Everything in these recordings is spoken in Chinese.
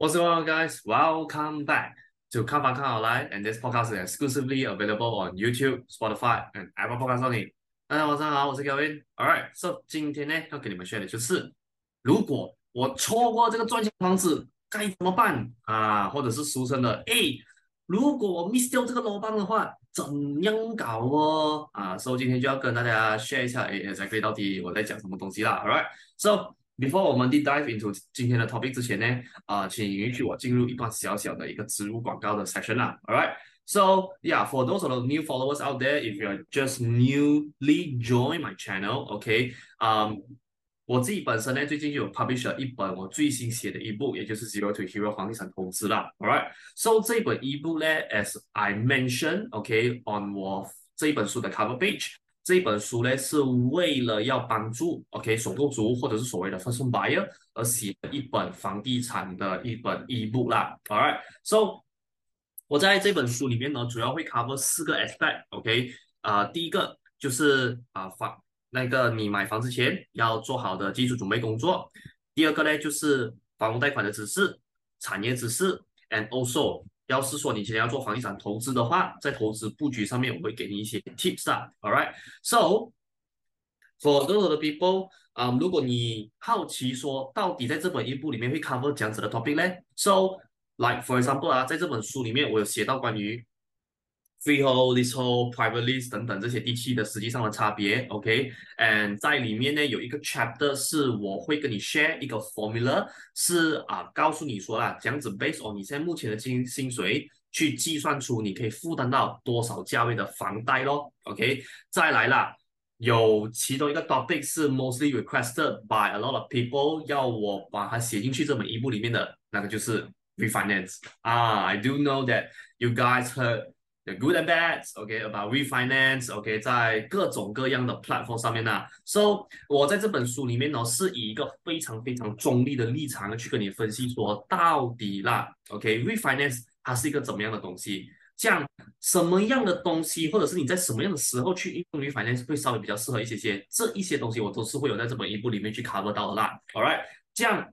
What's going on, guys? Welcome back to 看房看好来，and this podcast is exclusively available on YouTube, Spotify, and Apple Podcasts only. 大家晚上好，我是 Kevin. Alright, so 今天呢要跟你们 share 的就是，如果我错过这个赚钱方式该怎么办啊？或者是俗称的，诶，如果我 miss 掉这个楼棒的话，怎样搞哦？啊，所以今天就要跟大家 share 一下，诶，exactly 到底我在讲什么东西啦。Alright, so Before 我们 deep dive into 今天的 topic 之前呢，啊、呃，请允许我进入一段小小的一个植入广告的 section 啦。Alright, so yeah, for those of the new followers out there, if you're just newly join my channel, OK，嗯、um,，我自己本身呢最近就有 publish 了一本我最新写的一部，也就是 Zero to Hero 房地产投资啦。Alright, so 这本 ebook 呢，as I mentioned, OK，on、okay, 我这一本书的 cover page。 这本书呢，是为了要帮助 OK 首购族或者是所谓的 first buyer 而写的一本房地产的一本 ebook 啦。All right，so 我在这本书里面呢，主要会 cover 四个 aspect，OK，、啊、第一个就是啊、房那个你买房之前要做好的基础准备工作，第二个呢就是房屋贷款的知识、产业知识，and also 要是说你今天要做房地产投资的话，在投资布局上面，我会给你一些 tips 啊。All right, so for those the people，啊，如果你好奇说到底在这本一部里面会 cover 讲样子的 topic 呢？So like for example 啊，在这本书里面我有写到关于。freehold、leasehold、private lease 等等这些地契的实际上的差别，OK，and、在里面呢有一个 chapter 是我会跟你 share 一个 formula，是啊告诉你说啦，这样子 based on 你现在目前的薪薪水去计算出你可以负担到多少价位的房贷咯，OK，再来啦，有其中一个 topic 是 mostly requested by a lot of people 要我把它写进去这本一部里面的那个就是 refinance 啊，I do know that you guys heard Good and bad, OK, about refinance, OK，在各种各样的 platform 上面呢、啊。So，我在这本书里面呢，是以一个非常非常中立的立场去跟你分析说，到底啦，OK refinance 它是一个怎么样的东西？这样什么样的东西，或者是你在什么样的时候去应用 refinance 会稍微比较适合一些些？这一些东西我都是会有在这本一部里面去 cover 到的啦。All right，这样。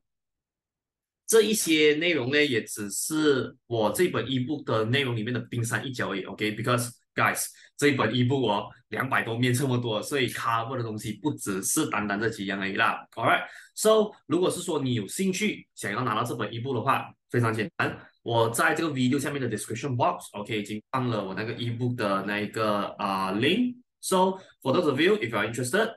这一些内容呢，也只是我这本 ebook 的内容里面的冰山一角而已。OK，because、okay? guys，这一本 ebook 哦，两百多面这么多，所以 cover 的东西不只是单单这几样而已啦。Alright，so 如果是说你有兴趣想要拿到这本 ebook 的话，非常简单，我在这个 video 下面的 description box，OK，、okay, 已经放了我那个 ebook 的那一个啊、uh, link。So for those of you if you are interested。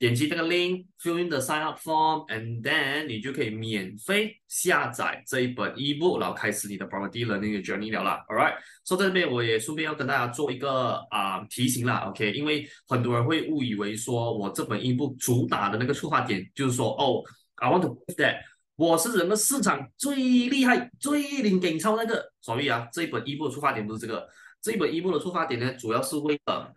点击这个 link，fill in the sign up form，and then 你就可以免费下载这一本 ebook，然后开始你的 property learning journey 了啦。Alright，so 在这边我也顺便要跟大家做一个啊、提醒啦，OK，因为很多人会误以为说我这本 ebook 主打的那个出发点就是说，哦，I want to prove that 我是整个市场最厉害、最领顶超那个。所以啊，这一本 ebook 的出发点不是这个，这一本 ebook 的出发点呢，主要是为了。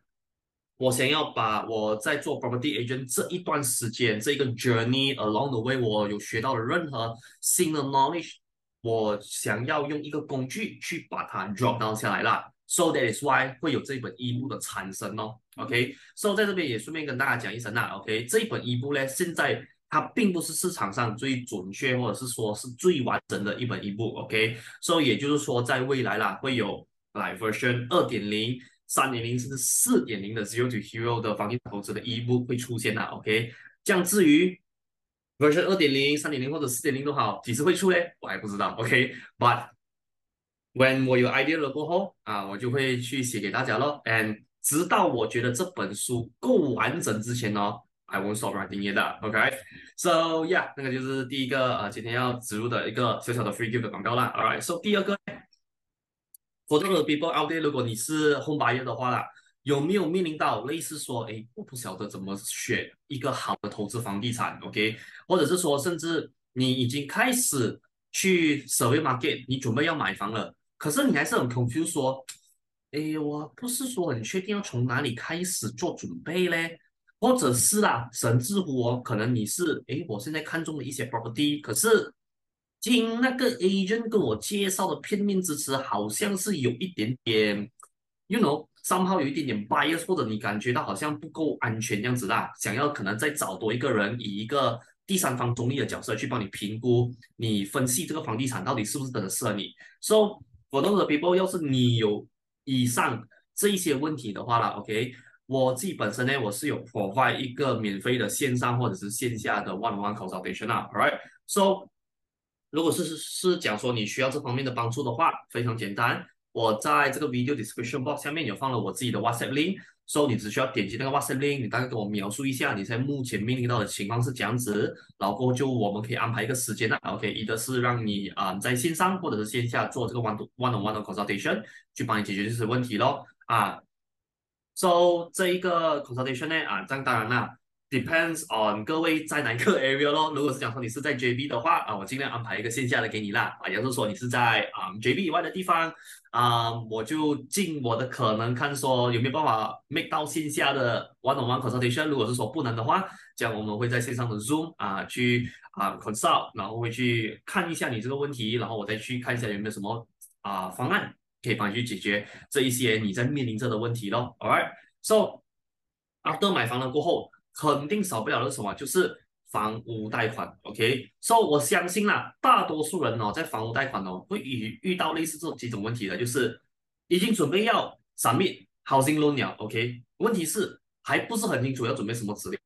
我想要把我在做 property agent 这一段时间，这个 journey along the way，我有学到的任何新的 knowledge，我想要用一个工具去把它 drop down 下来啦。So that is why 会有这本 ebook 的产生哦。OK，so 在这边也顺便跟大家讲一声啦。OK，这一本 ebook 呢，现在它并不是市场上最准确或者是说是最完整的一本 ebook。OK，so 也就是说在未来啦，会有 live version 二点零。三点零甚至四点零的 Zero to Hero 的房地产投资的 ebook 会出现啦，OK？这样至于 version 二点零、三点零或者四点零都好，几时会出嘞？我还不知道，OK？But when 我有 idea 了过后啊，我就会去写给大家咯。And 直到我觉得这本书够完整之前呢，I won't stop writing it OK？So yeah，那个就是第一个啊，今天要植入的一个小小的 free gift 的广告啦。All right，So 第二个。For the people out there，如果你是 home buyer 的话啦，有没有面临到类似说，哎，我不晓得怎么选一个好的投资房地产，OK？或者是说，甚至你已经开始去 survey market，你准备要买房了，可是你还是很 confused 说，哎，我不是说很确定要从哪里开始做准备嘞？或者是啦，甚至乎哦，可能你是，哎，我现在看中了一些 property，可是。听那个 agent 跟我介绍的片面之词，好像是有一点点，you know，somehow 有一点点 bias，或者你感觉到好像不够安全这样子啦，想要可能再找多一个人，以一个第三方中立的角色去帮你评估，你分析这个房地产到底是不是真的适合你。So for those people，要是你有以上这一些问题的话啦，OK，我自己本身呢，我是有 provide 一个免费的线上或者是线下的 one-on-one consultation 啊，alright，so 如果是是讲说你需要这方面的帮助的话，非常简单，我在这个 video description box 下面有放了我自己的 WhatsApp link。所以你只需要点击那个 WhatsApp link，你大概跟我描述一下你现在目前面临到的情况是这样子，然后就我们可以安排一个时间的，OK，一个是让你啊、在线上或者是线下做这个 one one on one 的 consultation，去帮你解决这些问题咯啊。So 这一个 consultation 呢啊，这样当然啦。Depends on 各位在哪个 area 咯。如果是讲说你是在 JB 的话啊，我尽量安排一个线下的给你啦。啊，要是说你是在啊、JB 以外的地方啊，我就尽我的可能看说有没有办法 make 到线下的 one-on-one consultation。如果是说不能的话，这样我们会在线上的 Zoom 啊去啊 consult，然后会去看一下你这个问题，然后我再去看一下有没有什么啊方案可以帮你去解决这一些你在面临着的问题咯。All right，so after 买房了过后。肯定少不了的什么？就是房屋贷款，OK？所以我相信啦，大多数人哦，在房屋贷款哦，会遇遇到类似这几种问题的，就是已经准备要 submit housing loan 了，OK？问题是还不是很清楚要准备什么资料。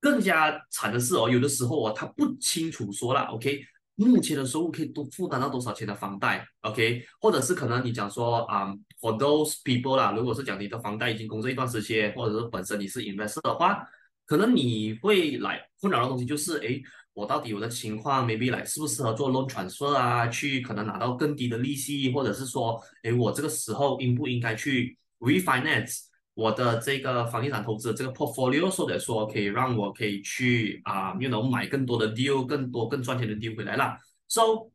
更加惨的是哦，有的时候哦，他不清楚说了，OK？目前的收入可以多负担到多少钱的房贷，OK？或者是可能你讲说啊、um,，for those people 啦，如果是讲你的房贷已经工作一段时间，或者是本身你是 investor 的话，可能你会来困扰的东西就是，诶，我到底我的情况 maybe 来适不适合做 loan transfer 啊，去可能拿到更低的利息，或者是说，诶，我这个时候应不应该去 refinance？我的这个房地产投资的这个 portfolio，或者说可以让我可以去啊，又能买更多的 deal，更多更赚钱的 deal 回来啦。So，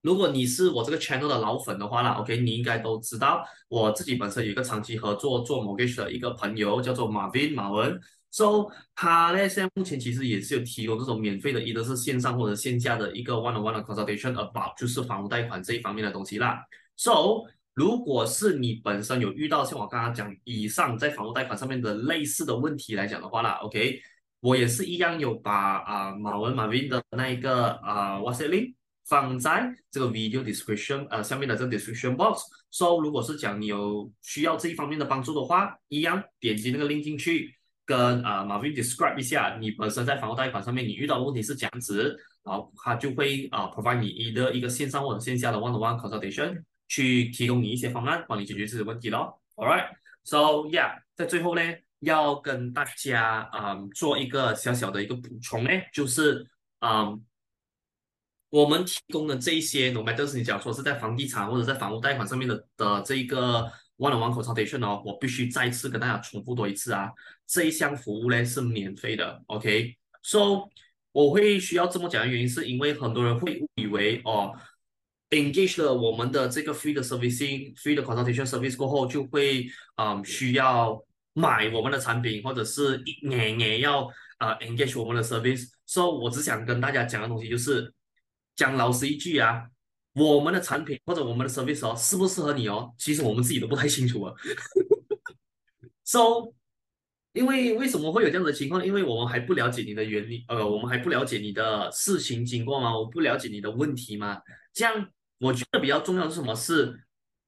如果你是我这个 channel 的老粉的话啦，OK，你应该都知道我自己本身有一个长期合作做 mortgage 的一个朋友，叫做 Marvin 马文。So，他呢现在目前其实也是有提供这种免费的，一个是线上或者线下的一个 one-on-one 的 consultation about 就是房屋贷款这一方面的东西啦。So 如果是你本身有遇到像我刚刚讲以上在房屋贷款上面的类似的问题来讲的话啦，OK，我也是一样有把啊马文马 Vin 的那一个啊 WhatsApp link 放在这个 video description 呃下面的这个 description box。So 如果是讲你有需要这一方面的帮助的话，一样点击那个 link 进去，跟啊马 Vin describe 一下你本身在房屋贷款上面你遇到的问题是这样子，然后他就会啊 provide 你一个一个线上或者线下的 one-on-one consultation。去提供你一些方案，帮你解决这些问题咯。All right，so yeah，在最后呢，要跟大家嗯做一个小小的一个补充呢，就是嗯我们提供的这一些，no matter 是你讲说是在房地产或者在房屋贷款上面的的这一个 one-on-one consultation 哦，我必须再次跟大家重复多一次啊，这一项服务呢是免费的。OK，so 我会需要这么讲的原因，是因为很多人会误以为哦。Engage 了我们的这个 free 的 servicing free 的 consultation service 过后，就会啊、需要买我们的产品，或者是年年要啊、engage 我们的 service。所以，我只想跟大家讲的东西就是，讲老实一句啊，我们的产品或者我们的 service 哦，适不适合你哦，其实我们自己都不太清楚啊。so，因为为什么会有这样的情况？因为我们还不了解你的原理，呃，我们还不了解你的事情经过吗？我不了解你的问题吗？这样。我觉得比较重要的是什么？是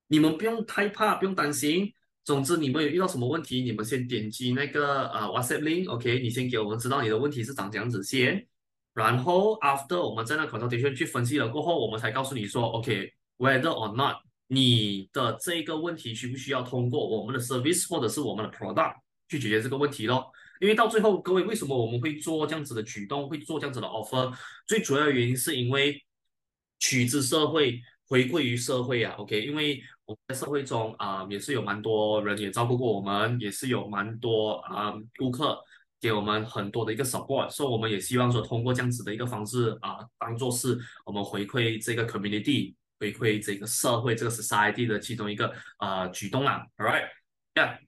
你们不用太怕，不用担心。总之，你们有遇到什么问题，你们先点击那个呃 WhatsApp link，OK，你先给我们知道你的问题是长这样子先。然后 after 我们在那 consultation 去分析了过后，我们才告诉你说，OK，whether or not 你的这个问题需不需要通过我们的 service 或者是我们的 product 去解决这个问题咯。因为到最后，各位为什么我们会做这样子的举动，会做这样子的 offer？最主要的原因是因为。取之社会，回馈于社会啊，OK，因为我们在社会中啊、也是有蛮多人也照顾过我们，也是有蛮多啊、顾客给我们很多的一个 support，所以我们也希望说通过这样子的一个方式啊，当做是我们回馈这个 community，回馈这个社会这个 society 的其中一个啊、举动啦，All right，yeah。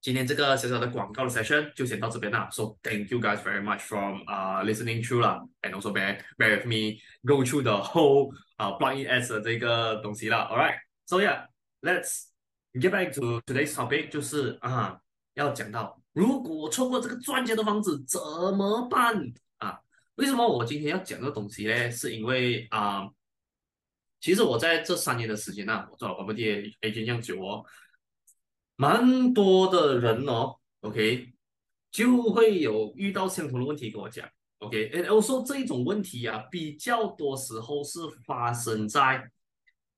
今天这个小小的广告的 session 就先到这边啦，so thank you guys very much from 啊、uh, listening through 啦，and also bear bear with me go through the whole、uh, plug-in ads 的这个东西啦，alright，so yeah，let's get back to today's topic，就是啊。要讲到，如果我错过这个赚钱的房子怎么办啊？为什么我今天要讲这个东西呢？是因为啊、其实我在这三年的时间呢、啊，我做了 property agent 这样久哦，蛮多的人哦，OK，就会有遇到相同的问题跟我讲，OK，我说这一种问题啊，比较多时候是发生在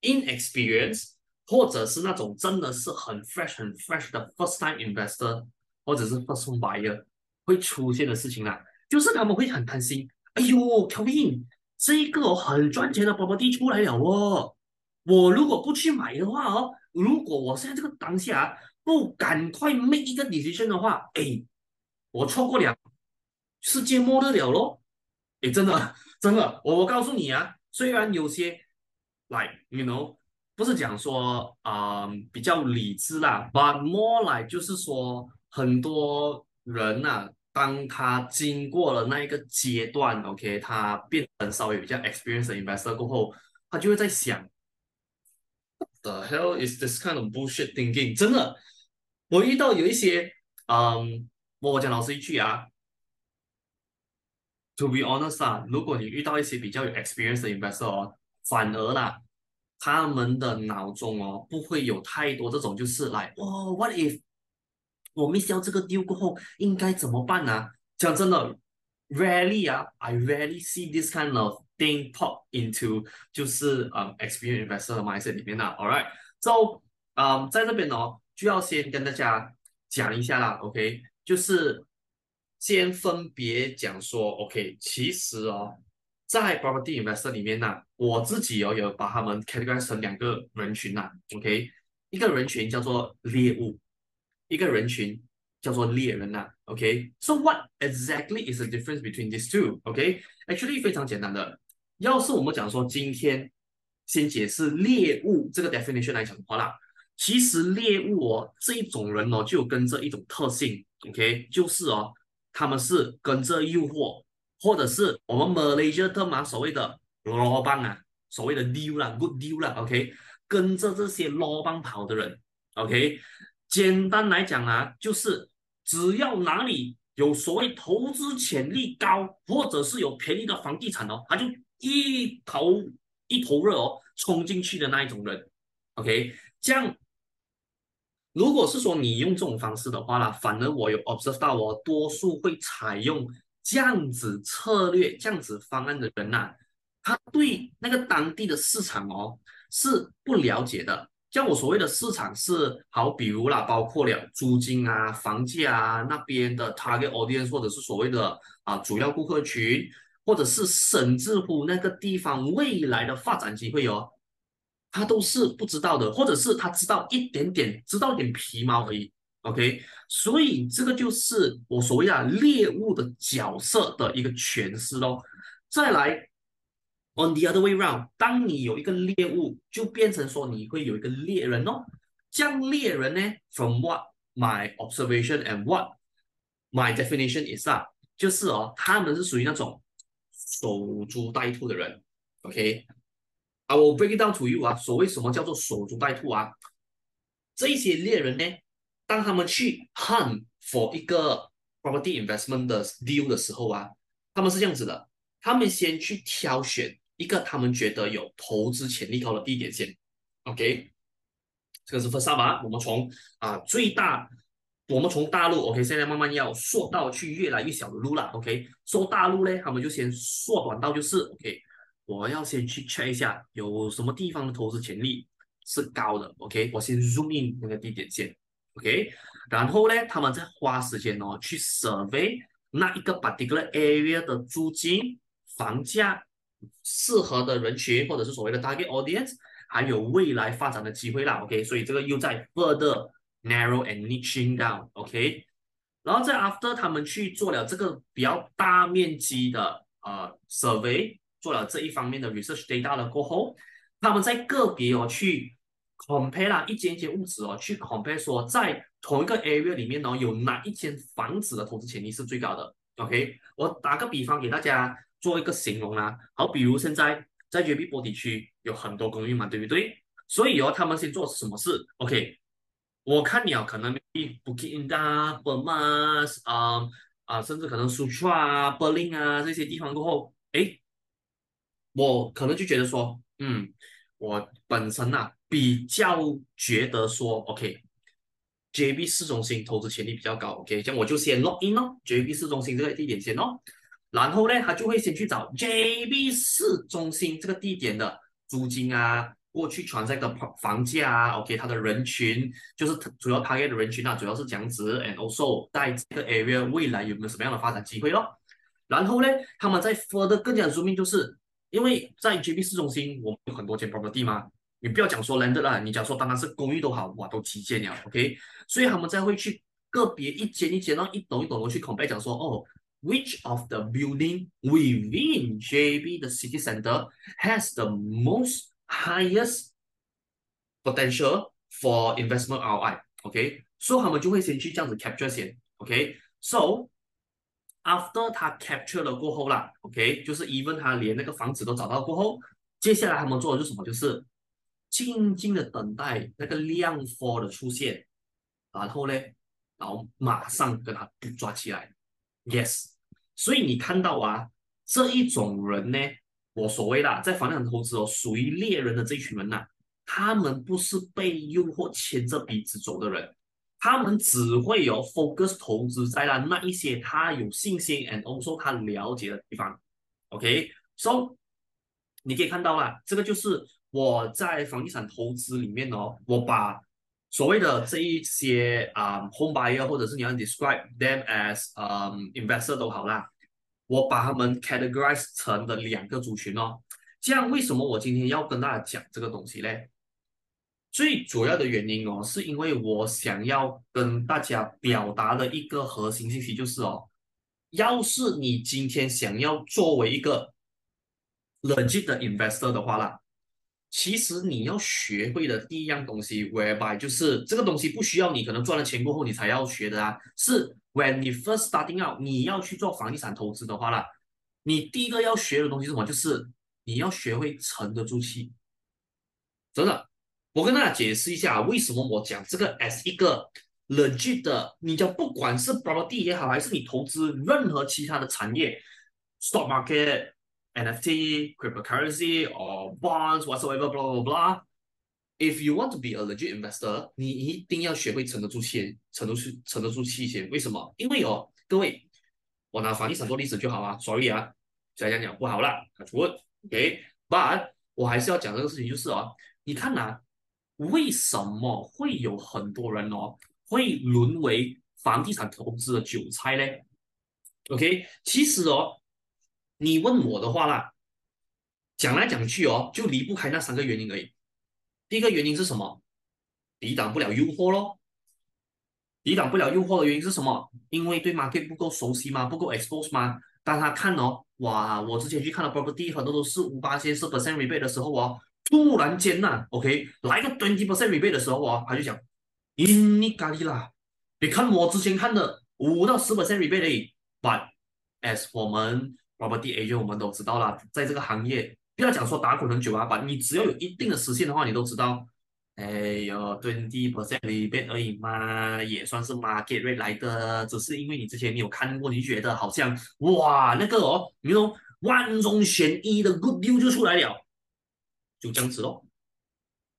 inexperience。或者是那种真的是很 fresh 很 fresh 的 first time investor，或者是 first home buyer 会出现的事情啦，就是他们会很担心，哎呦，Kevin，这一个很赚钱的 property 出来了哦，我如果不去买的话哦，如果我现在这个当下不赶快 make 一个 decision 的话，哎，我错过了，世界末日了咯，哎，真的 真的，我我告诉你啊，虽然有些，like you know。不是讲说啊、比较理智啦，but more like 就是说很多人呐、当他经过了那一个阶段，OK，他变成稍微比较 experienced investor 过后，他就会在想，the hell is this kind of bullshit thinking？真的，我遇到有一些，嗯，我讲老实一句啊，to be honest 啊，如果你遇到一些比较有 experience 的 investor 哦，反而啦。他们的脑中哦，不会有太多这种，就是来哦，what if 我 miss 掉这个 deal 过后应该怎么办呢、讲真的，rarely 啊，I rarely see this kind of thing pop into 就是嗯、um, experienced investor 的 mindset 里面啦。All right，so 嗯，在这边呢、哦，就要先跟大家讲一下啦，OK，就是先分别讲说，OK，其实哦。在 property investor 里面呢、我自己哦有把他们 categorize 成两个人群呐、啊、，OK，一个人群叫做猎物，一个人群叫做猎人呐、，OK，so、what exactly is the difference between these two？OK，actually 非常简单的，要是我们讲说今天先解释猎物这个 definition 来讲的话啦，其实猎物哦这一种人哦就有跟着一种特性，OK，就是哦他们是跟着诱惑。或者是我们 Malaysia 特嘛所谓的罗邦啊，所谓的 deal 啦，good deal 啦，OK，跟着这些罗邦跑的人，OK，简单来讲啊，就是只要哪里有所谓投资潜力高，或者是有便宜的房地产哦，他就一头一头热哦，冲进去的那一种人，OK，这样，如果是说你用这种方式的话啦，反而我有 observe 到我多数会采用。这样子策略、这样子方案的人呐、他对那个当地的市场哦是不了解的。像我所谓的市场是好，比如啦，包括了租金啊、房价啊那边的 target audience，或者是所谓的啊主要顾客群，或者是甚至乎那个地方未来的发展机会哦，他都是不知道的，或者是他知道一点点，知道一点皮毛而已。OK，所以这个就是我所谓的猎物的角色的一个诠释咯。再来，on the other way round，当你有一个猎物，就变成说你会有一个猎人哦。这样猎人呢，from what my observation and what my definition is 啊，就是哦，他们是属于那种守株待兔的人。OK，I will break it down to you 啊，所谓什么叫做守株待兔啊？这些猎人呢？当他们去 hunt for 一个 property investment 的 deal 的时候啊，他们是这样子的，他们先去挑选一个他们觉得有投资潜力高的地点先，OK，这个是 first up 啊，我们从啊最大，我们从大陆 OK，现在慢慢要缩到去越来越小的路了，OK，说大陆呢，他们就先缩短到就是 OK，我要先去 check 一下有什么地方的投资潜力是高的，OK，我先 zoom in 那个地点先。OK，然后呢，他们再花时间哦去 survey 那一个 particular area 的租金、房价、适合的人群或者是所谓的 target audience，还有未来发展的机会啦。OK，所以这个又在 further narrow and niching down。OK，然后在 after 他们去做了这个比较大面积的呃 survey，做了这一方面的 research data 了过后，他们在个别哦去。compare 啦，一间一间屋子哦，去 compare 说在同一个 area 里面哦，有哪一间房子的投资潜力是最高的？OK，我打个比方给大家做一个形容啦。好，比如现在在绝壁波地区有很多公寓嘛，对不对？所以哦，他们先做什么事？OK，我看你啊，可能 Bukit Indah、Permas 啊啊，甚至可能 Sutra 啊、Berlin 啊这些地方过后，诶，我可能就觉得说，嗯，我本身呐、啊、比较觉得说，OK，JB 市中心投资潜力比较高，OK，这样我就先 log in 哦，JB 市中心这个地点先哦，然后呢，他就会先去找 JB 市中心这个地点的租金啊。过去传在的房房价啊，OK，它的人群就是主要 target 的人群啊，主要是这样子，and also 在这个 area 未来有没有什么样的发展机会咯？然后呢，他们在 further 更加说明，就是因为在 JB 市中心，我们有很多间 property 嘛，你不要讲说 landed 啦，你讲说当然是公寓都好，哇，都旗舰了，OK，所以他们才会去个别一间一间，然后一栋一栋的去 compare，讲说哦，which of the building within JB 的 city center has the most Highest potential for investment ROI，OK，所以他们就会先去这样子 capture 先，OK，so after 他 capture 了过后啦，OK，就是 even 他连那个房子都找到过后，接下来他们做的是什么？就是静静的等待那个量 for 的出现，然后呢，然后马上跟他抓起来，yes，所以你看到啊，这一种人呢。我所谓的在房地产投资哦，属于猎人的这一群人呐、他们不是被诱惑牵着鼻子走的人，他们只会有 focus 投资在了那一些他有信心 and also 他了解的地方。OK，so 你可以看到啦，这个就是我在房地产投资里面哦，我把所谓的这一些啊、home buyer 或者是你要 describe them as、um, investor 都好啦。我把他们 categorize 成的两个族群哦，这样为什么我今天要跟大家讲这个东西呢？最主要的原因哦，是因为我想要跟大家表达的一个核心信息就是哦，要是你今天想要作为一个 legit 的 investor 的话啦，其实你要学会的第一样东西，whereby 就是这个东西不需要你可能赚了钱过后你才要学的啊，是。When 你 first starting out，你要去做房地产投资的话啦，你第一个要学的东西是什么？就是你要学会沉得住气。真的，我跟大家解释一下为什么我讲这个 as 一个冷峻的，你讲不管是 property 也好，还是你投资任何其他的产业，stock market、NFT、cryptocurrency or bonds whatsoever，blah blah blah。If you want to be a legit investor，你一定要学会沉得住气，沉得住沉得住气先。为什么？因为哦，各位，我拿房地产做例子就好啊。Sorry 啊，再讲讲不好了。OK，But 我还是要讲这个事情，就是哦，你看呐、啊，为什么会有很多人哦会沦为房地产投资的韭菜呢？OK，其实哦，你问我的话啦，讲来讲去哦，就离不开那三个原因而已。第一个原因是什么？抵挡不了诱惑咯。抵挡不了诱惑的原因是什么？因为对 market 不够熟悉嘛，不够 expose 嘛。当他看哦，哇，我之前去看的 property 很多都是五八千、四 percent rebate 的时候哦，突然间呐、，OK，来个 twenty percent rebate 的时候哦，他就讲，咦，你咖喱啦？你看我之前看的五到十 percent rebate 而已。But as 我们 property agent 我们都知道啦，在这个行业。不要讲说打滚很久啊，把你只要有一定的时限的话，你都知道，哎呦，twenty percent 里边而已嘛，也算是 market rate 来的。只是因为你之前你有看过，你觉得好像哇，那个哦，你说万中选一的 good deal 就出来了，就这样子咯。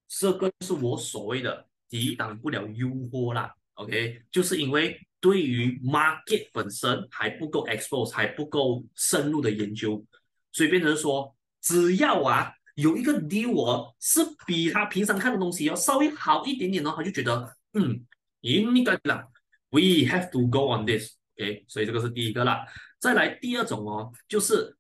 这个是我所谓的抵挡不了诱惑啦。OK，就是因为对于 market 本身还不够 expose，还不够深入的研究，所以变成说。只要啊有一个 deal，是比他平常看的东西要稍微好一点点哦，他就觉得嗯应该了，we have to go on this，OK？所以这个是第一个啦。再来第二种哦，就是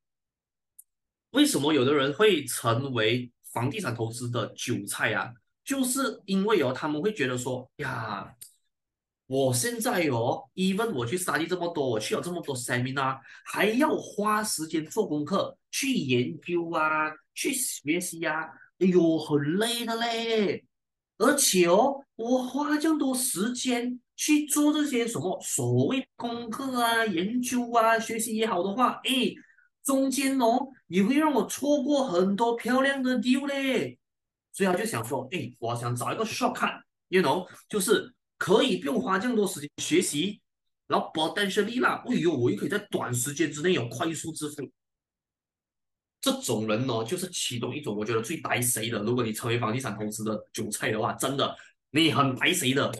为什么有的人会成为房地产投资的韭菜啊？就是因为哦，他们会觉得说呀。我现在哦，even 我去 study 这么多，我去了这么多 seminar，还要花时间做功课，去研究啊，去学习啊，哎呦，很累的嘞。而且哦，我花这么多时间去做这些什么所谓功课啊、研究啊、学习也好的话，哎，中间哦也会让我错过很多漂亮的 deal 嘞。所以他就想说，哎，我想找一个 shortcut。，you know，就是可以不用花这么多时间学习，然后 potentially 啦，哎呦，我又可以在短时间之内有快速致富。这种人呢，就是其中一种我觉得最白谁的。如果你成为房地产投资的韭菜的话，真的你很白谁的。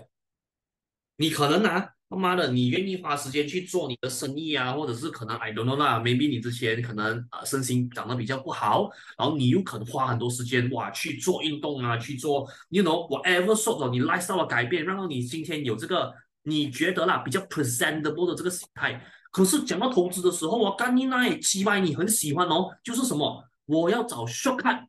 你可能拿，他妈的，你愿意花时间去做你的生意啊，或者是可能 I don't know 啦，maybe 你之前可能啊、呃、身心长得比较不好，然后你又可能花很多时间哇去做运动啊，去做，you know whatever sort of 你 lifestyle 的改变，让到你今天有这个你觉得啦比较 presentable 的这个心态。可是讲到投资的时候，我干你那里七百，你很喜欢哦，就是什么，我要找 shortcut，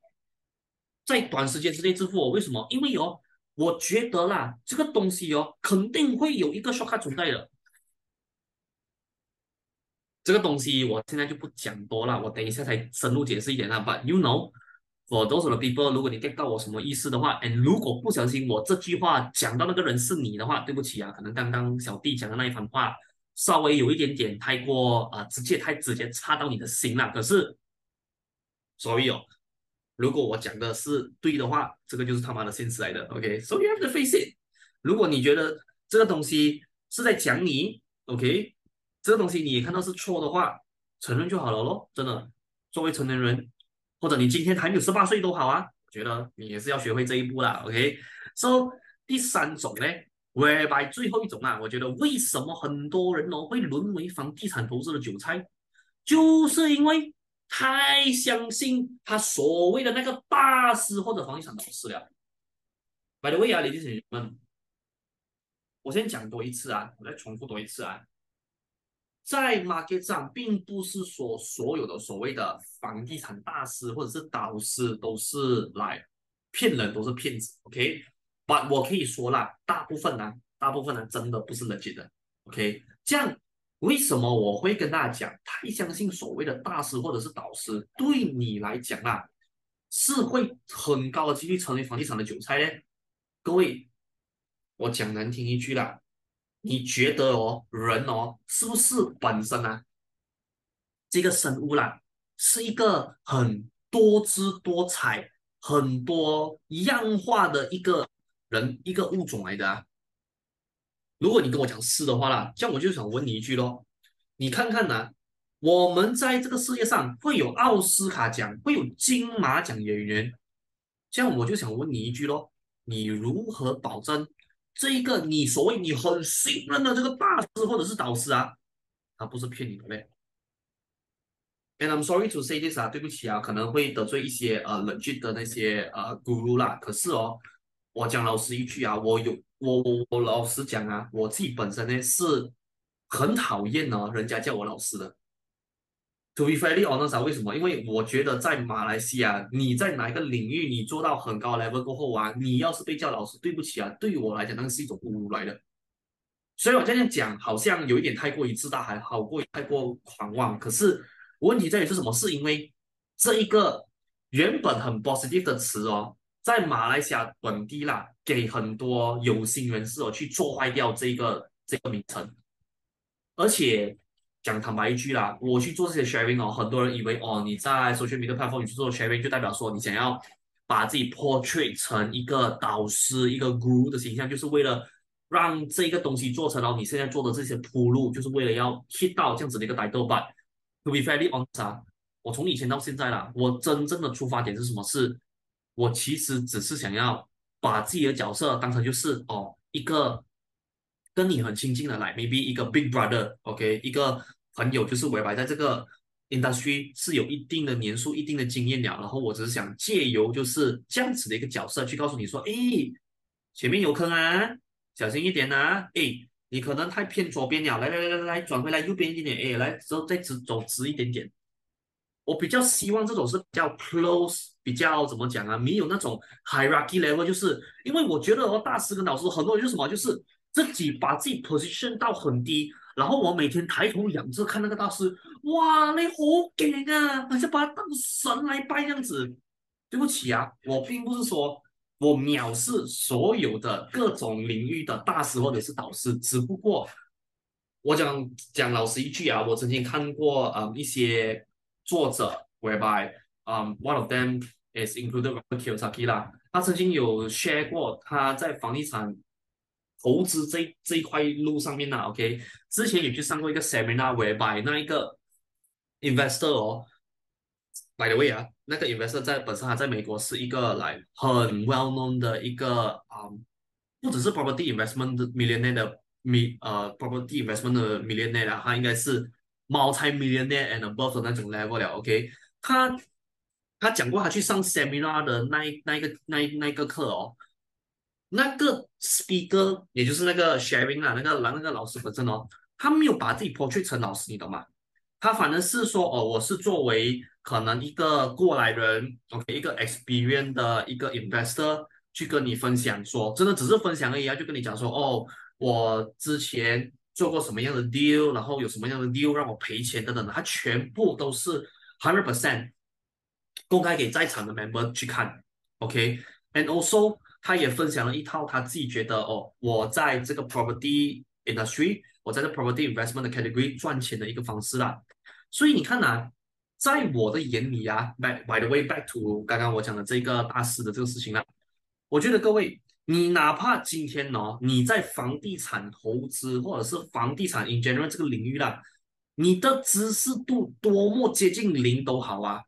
在短时间之内致富哦。为什么？因为哦，我觉得啦，这个东西哦，肯定会有一个伤害存在的。这个东西我现在就不讲多了，我等一下才深入解释一点啦。But you know，for those of the people，如果你 get 到我什么意思的话，and 如果不小心我这句话讲到那个人是你的话，对不起啊，可能刚刚小弟讲的那一番话。稍微有一点点太过啊、直接太直接插到你的心了。可是，所以哦，如果我讲的是对的话，这个就是他妈的现实来的。OK，so、you have to face it。如果你觉得这个东西是在讲你，OK，这个东西你也看到是错的话，承认就好了咯。真的，作为成年人，或者你今天还没有十八岁都好啊，觉得你也是要学会这一步啦。OK，so、第三种呢？Whereby 最后一种啊，我觉得为什么很多人哦会沦为房地产投资的韭菜，就是因为太相信他所谓的那个大师或者房地产老师了。By the way 啊，李先生们，我先讲多一次啊，我再重复多一次啊，在 market 上，并不是说所有的所谓的房地产大师或者是导师都是来骗人，都是骗子，OK？But 我可以说啦，大部分呢、啊，大部分呢、真的不是 legit 的，OK？这样为什么我会跟大家讲，太相信所谓的大师或者是导师，对你来讲啊，是会很高的几率成为房地产的韭菜呢？各位，我讲难听一句啦，你觉得哦，人哦，是不是本身啊，这个生物啦，是一个很多姿多彩、很多样化的一个。人一个物种来的啊！如果你跟我讲是的话啦，这样我就想问你一句喽，你看看呐，我们在这个世界上会有奥斯卡奖，会有金马奖演员，这样我就想问你一句喽，你如何保证这一个你所谓你很信任的这个大师或者是导师啊，他不是骗你的嘞？And I'm sorry to say this 啊，对不起啊，可能会得罪一些呃冷峻的那些呃 guru 啦，可是哦。我讲老实一句啊，我有我我我老实讲啊，我自己本身呢是很讨厌呢，人家叫我老师的。To be fairly honest，为什么？因为我觉得在马来西亚，你在哪一个领域你做到很高 level 过后啊，你要是被叫老师，对不起啊，对于我来讲，那是一种侮辱来的。所以我这样讲，好像有一点太过于自大，还好过于太过狂妄。可是问题在于是什么？是因为这一个原本很 positive 的词哦。在马来西亚本地啦，给很多有心人士哦去做坏掉这个这个名称，而且讲坦白一句啦，我去做这些 sharing 哦，很多人以为哦你在 social media platform 你去做 sharing 就代表说你想要把自己 portray 成一个导师一个 guru 的形象，就是为了让这个东西做成了你现在做的这些铺路，就是为了要 hit 到这样子的一个 title。But to be fairly honest，我从以前到现在啦，我真正的出发点是什么？是我其实只是想要把自己的角色当成就是哦一个跟你很亲近的来，maybe 一个 big brother，OK，、一个朋友，就是我摆在这个 industry 是有一定的年数、一定的经验了，然后我只是想借由就是这样子的一个角色去告诉你说，哎，前面有坑啊，小心一点啊，哎，你可能太偏左边了，来来来来来，转回来右边一点点，哎，来之后再直走直一点点。我比较希望这种是比较 close，比较怎么讲啊？没有那种 hierarchy level，就是因为我觉得哦，大师跟老师很多人就是什么，就是自己把自己 position 到很低，然后我每天抬头仰视看那个大师，哇，你好劲啊，好像把他当神来拜这样子。对不起啊，我并不是说我藐视所有的各种领域的大师或者是导师，只不过我讲讲老实一句啊，我曾经看过嗯一些。作者 whereby um, one of them，is included Robert Kiyosaki 啦。他曾经有 share 过他在房地产投资这这一块路上面呢。OK，之前也去上过一个 seminar，whereby 那一个 investor 哦，by the way 啊，那个 investor 在本身他在美国是一个来、很 well known 的一个啊、不只是 property investment millionaire 的 mi 呃 property investment 的 millionaire 啊，他应该是 multi millionaire and above 的那种 level 了。OK，他他讲过他去上 seminar 的那一那一个那一那一个课哦。那个 speaker 也就是那个 sharing 啊，那个那个老师本身哦，他没有把自己 portray 成老师，你懂吗？他反正是说哦，我是作为可能一个过来人，OK，一个 experience 的一个 investor 去跟你分享说，真的只是分享而已啊，就跟你讲说哦，我之前做过什么样的 deal，然后有什么样的 deal 让我赔钱等等的，他全部都是 hundred percent 公开给在场的 member 去看，OK，and also。他也分享了一套他自己觉得哦，我在这个 property industry，我在这 property investment 的 category 赚钱的一个方式啦。所以你看啊，在我的眼里啊，by by the way back to 刚刚我讲的这个大师的这个事情啦，我觉得各位，你哪怕今天呢、哦，你在房地产投资或者是房地产 in general 这个领域啦，你的知识度多么接近零都好啊，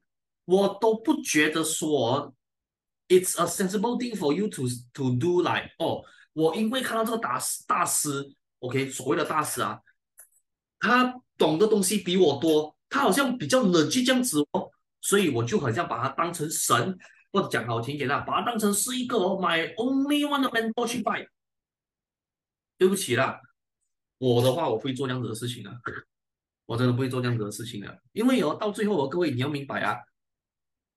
我都不觉得说。It's a sensible thing for you to to do like 哦，我因为看到这个大师大师，OK，所谓的大师啊，他懂的东西比我多，他好像比较冷静这样子哦，所以我就好像把他当成神，或者讲好听点啊，把他当成是一个哦 my only one mentor 去拜。对不起啦，我的话我不会做这样子的事情的，我真的不会做这样子的事情的，因为哦，到最后哦，各位你要明白啊。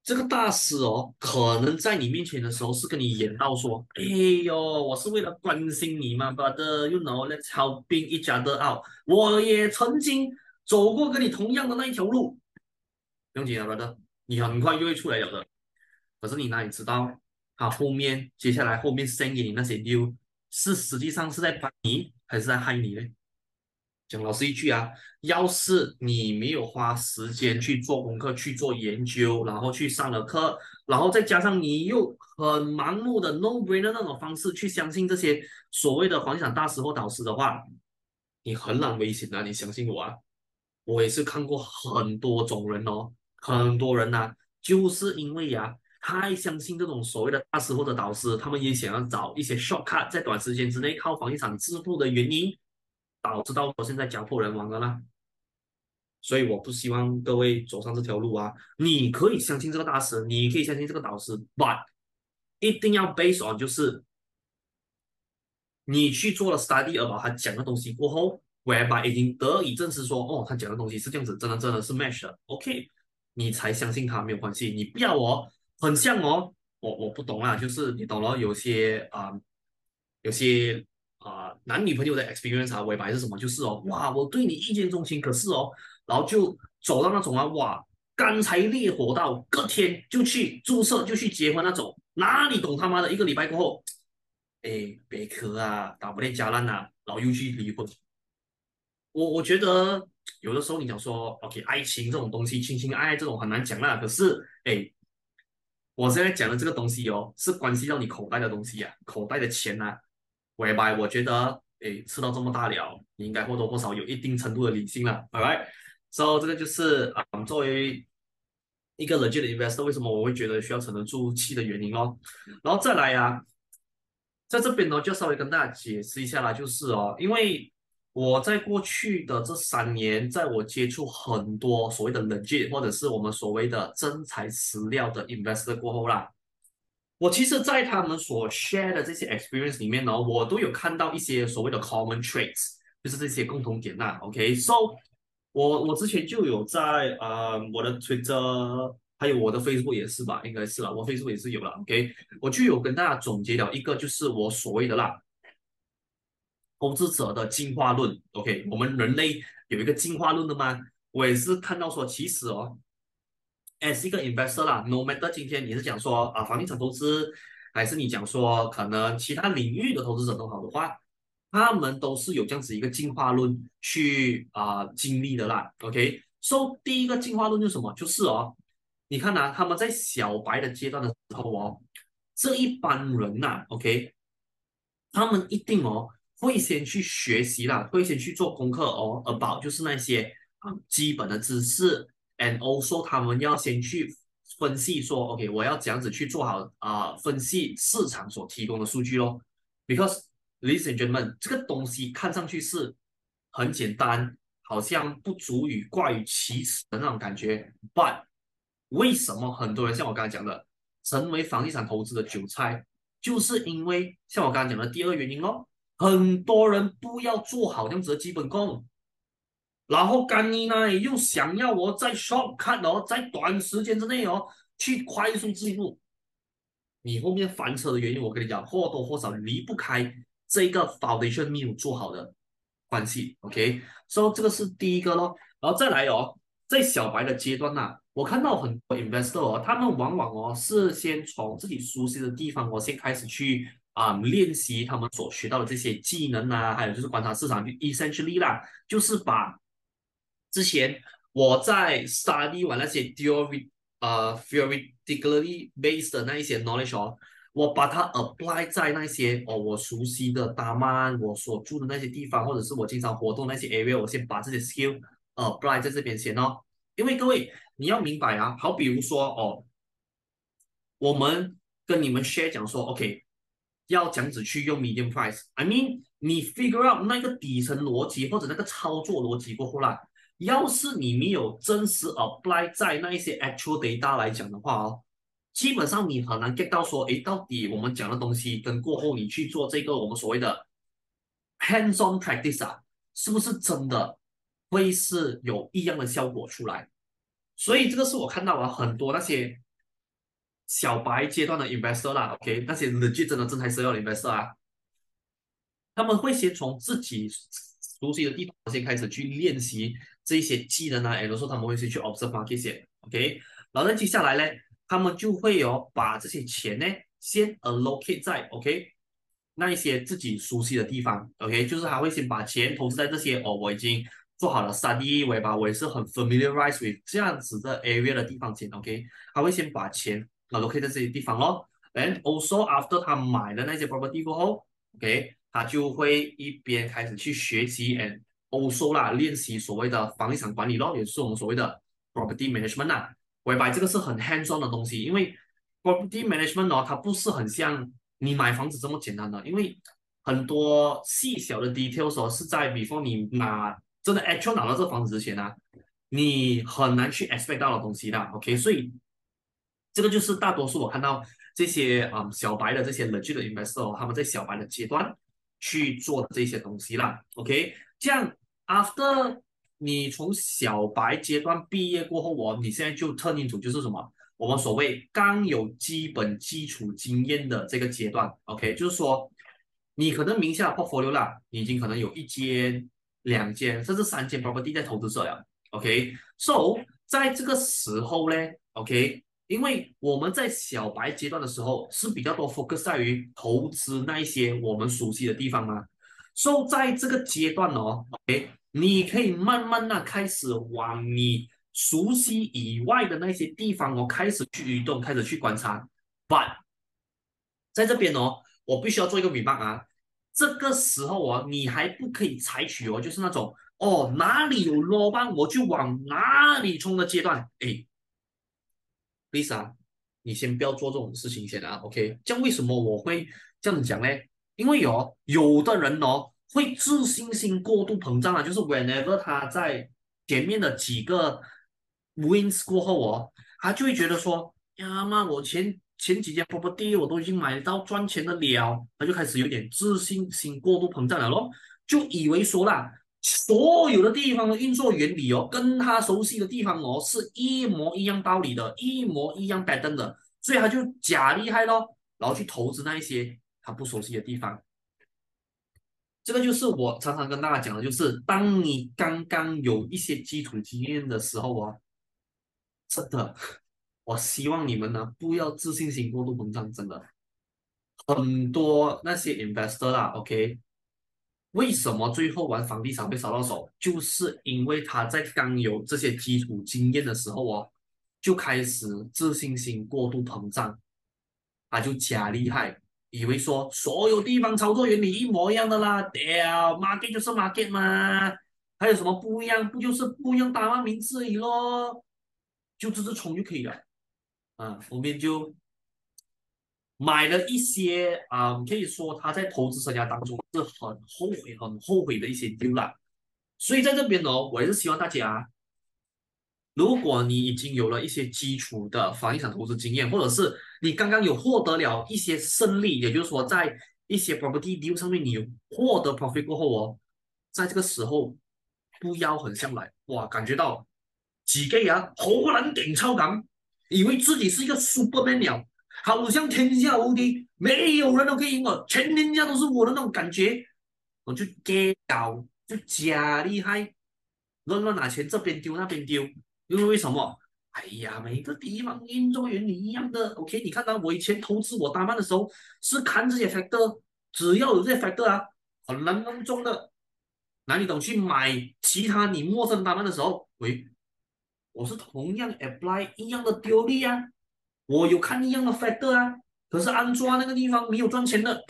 这个大师哦，可能在你面前的时候是跟你演到说，哎呦，我是为了关心你嘛，brother，you know，let's help each other out。我也曾经走过跟你同样的那一条路，不用紧啊，brother，你很快就会出来了的。可是你哪里知道，他后面接下来后面 send 给你那些 deal，是实际上是在帮你，还是在害你呢？讲老师一句啊，要是你没有花时间去做功课、去做研究，然后去上了课，然后再加上你又很盲目的 no brainer 那种方式去相信这些所谓的房地产大师或导师的话，你很难危险的。你相信我啊，我也是看过很多种人哦，很多人呐、就是因为呀、啊，太相信这种所谓的大师或者导师，他们也想要找一些 shortcut，在短时间之内靠房地产致富的原因。导致到我现在家破人亡了啦，所以我不希望各位走上这条路啊！你可以相信这个大师，你可以相信这个导师，but 一定要 base on 就是你去做了 study about 他讲的东西过后，whereby 已经得以证实说，哦，他讲的东西是这样子，真的真的是 match 的，OK，你才相信他没有关系。你不要哦，很像哦，我我不懂啊，就是你懂了，有些啊、有些。啊、男女朋友的 experience 啊，尾白是什么？就是哦，哇，我对你一见钟情，可是哦，然后就走到那种啊，哇，干柴烈火到隔天就去注册就去结婚那种，哪里懂他妈的？一个礼拜过后，哎，别克啊，打不来加烂啊，然后又去离婚。我我觉得有的时候你想说，OK，爱情这种东西，亲情爱爱这种很难讲啦。可是，哎，我现在讲的这个东西哦，是关系到你口袋的东西啊，口袋的钱啊。喂拜，我觉得，诶，吃到这么大了，你应该或多或少有一定程度的理性了，All right，so 这个就是啊、嗯，作为一个 legit 的 investor，为什么我会觉得需要沉得住气的原因哦。然后再来、啊，在这边呢，就稍微跟大家解释一下啦，就是哦，因为我在过去的这三年，在我接触很多所谓的 legit 或者是我们所谓的真材实料的 investor 过后啦。我其实，在他们所 share 的这些 experience 里面呢，我都有看到一些所谓的 common traits，就是这些共同点呐。OK，so 我我之前就有在呃我的 Twitter，还有我的 Facebook 也是吧，应该是啦，我 Facebook 也是有了。OK，我就有跟大家总结了一个，就是我所谓的啦，投资者的进化论。OK，我们人类有一个进化论的吗？我也是看到说，其实哦。As 一个 investor 啦，no matter 今天你是讲说啊房地产投资，还是你讲说可能其他领域的投资者都好的话，他们都是有这样子一个进化论去啊经历的啦。OK，so 第一个进化论就是什么？就是哦，你看呐、啊，他们在小白的阶段的时候哦，这一般人呐、啊，OK，他们一定哦会先去学习啦，会先去做功课哦，about 就是那些啊基本的知识，and also 他们要先去分析说，OK，我要这样子去做好啊、分析市场所提供的数据咯，because ladies and gentlemen，这个东西看上去是很简单，好像不足以挂于其词的那种感觉，but 为什么很多人像我刚才讲的，成为房地产投资的韭菜，就是因为像我刚才讲的第二个原因哦，很多人不要做好这样子的基本功，然后干你呢又想要我在 shortcut 哦，在短时间之内哦去快速致富，你后面翻车的原因，我跟你讲，或多或少离不开这个 foundation 没有做好的关系，OK，所以这个是第一个咯，然后再来哦，在小白的阶段呐、啊。我看到很多 investor 哦，他们往往哦是先从自己熟悉的地方哦先开始去啊、练习他们所学到的这些技能啊，还有就是观察市场，就 essentially 啦，就是把之前我在 study 完那些 theory 呃 theoretically based 的那一些 knowledge 哦，我把它 apply 在那些哦我熟悉的大曼，我所住的那些地方，或者是我经常活动那些 area，我先把这些 skill apply 在这边先哦，因为各位。你要明白啊，好比如说哦，我们跟你们 share 讲说，OK，要这样子去用 medium price，I mean，你 figure out 那个底层逻辑或者那个操作逻辑过后啦，要是你没有真实 apply 在那一些 actual data 来讲的话哦，基本上你很难 get 到说，诶，到底我们讲的东西跟过后你去做这个我们所谓的 hands-on practice 啊，是不是真的会是有一样的效果出来？所以这个是我看到了很多那些小白阶段的 investor 啦，OK，那些 legit 真的真材实料的 investor 啊，他们会先从自己熟悉的地方先开始去练习这些技能啊，有的时候他们会先去 observe 去这些，OK，然后呢接下来呢，他们就会有把这些钱呢先 allocate 在 OK 那一些自己熟悉的地方，OK，就是他会先把钱投资在这些哦，我已经。做好了 study 尾巴，我也是很 familiarize with 这样子的 area 的地方先，OK，他会先把钱 allocate 在这些地方咯。And also after 他买了那些 property 过后，OK，他就会一边开始去学习 and also 啦练习所谓的房地产管理咯，也是我们所谓的 property management 啦。尾巴这个是很 hands on 的东西，因为 property management 哦，它不是很像你买房子这么简单的，因为很多细小的 details 哦是在 before 你拿。真的，actual 拿到这房子之前呢、你很难去 expect 到的东西的，OK？所以这个就是大多数我看到这些啊、小白的这些 legit 的 investor，他们在小白的阶段去做这些东西啦，OK？这样 after 你从小白阶段毕业过后，我你现在就 turn into 就是什么？我们所谓刚有基本基础经验的这个阶段，OK？就是说你可能名下 portfolio 啦，你已经可能有一间。两间甚至三间 property 在投资这样，OK，so、在这个时候呢，OK，因为我们在小白阶段的时候是比较多 focus 在于投资那一些我们熟悉的地方嘛，so 在这个阶段哦，OK，你可以慢慢的开始往你熟悉以外的那些地方哦开始去移动，开始去观察，but 在这边哦，我必须要做一个明白啊。这个时候啊，你还不可以采取哦，就是那种哦，哪里有罗盘我就往哪里冲的阶段。哎，Lisa，你先不要做这种事情先啊，OK？这样为什么我会这样讲呢？因为有、有的人哦，会自信心过度膨胀啊，就是 whenever 他在前面的几个 wins 过后哦，他就会觉得说，呀妈，我前。前几间 property 我都已经买到赚钱的了，他就开始有点自信心过度膨胀了咯，就以为说啦，所有的地方的运作原理哦，跟他熟悉的地方哦是一模一样道理的，一模一样 pattern 的，所以他就假厉害咯，然后去投资那一些他不熟悉的地方。这个就是我常常跟大家讲的，就是当你刚刚有一些基础经验的时候哦，真的。我希望你们呢不要自信心过度膨胀，真的很多那些 investor 啦，OK，为什么最后玩房地产被烧到手？就是因为他在刚有这些基础经验的时候哦，就开始自信心过度膨胀，他就假厉害，以为说所有地方操作原理一模一样的啦，屌，market 就是 market 嘛，还有什么不一样？不就是不用打完名字而已咯，就直直冲就可以了。啊，后面就买了一些啊、嗯，可以说他在投资生涯当中是很后悔、很后悔的一些丢了。所以在这边呢，我也是希望大家。如果你已经有了一些基础的房地产投资经验，或者是你刚刚有获得了一些胜利，也就是说在一些 property deal 上面你有获得 profit 过后哦，在这个时候不要很下来，哇，感觉到几个人突然顶超咁，以为自己是一个 superman 了，好像天下无敌，没有人都可以赢我，全天下都是我的那种感觉，我就 get 到，就假厉害，乱乱拿钱这边丢那边丢。因为为什么？哎呀，每个地方运作原理一样的。OK，你看到我以前投资我单班的时候，是看这些 factor，只要有这些 factor 啊，很难弄中的。那你等去买其他你陌生单班的时候，喂，我是同样 apply 一样的丢利啊，我有看一样的 factor 啊，可是安抓那个地方没有赚钱的。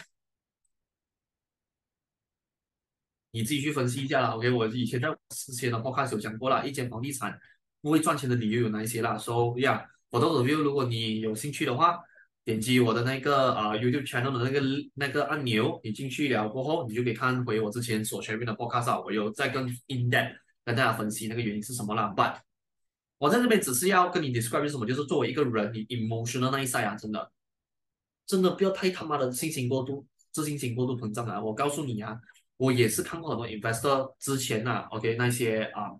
你自己去分析一下啦。OK，我以前在之前的 podcast 有讲过了，一间房地产。不会赚钱的理由有哪一些啦？So yeah，for those of you，如果你有兴趣的话，点击我的那个啊、YouTube channel 的那个那个按钮，你进去了过后，你就可以看回我之前所全面的 podcast，我有在更 in depth 跟大家分析那个原因是什么啦。But 我在这边只是要跟你 describe 是什么，就是作为一个人，你 emotional 那一 side 啊，真的真的不要太他妈的信心过度，自信心过度膨胀啊！我告诉你啊，我也是看过很多 investor 之前啊，OK 那些啊。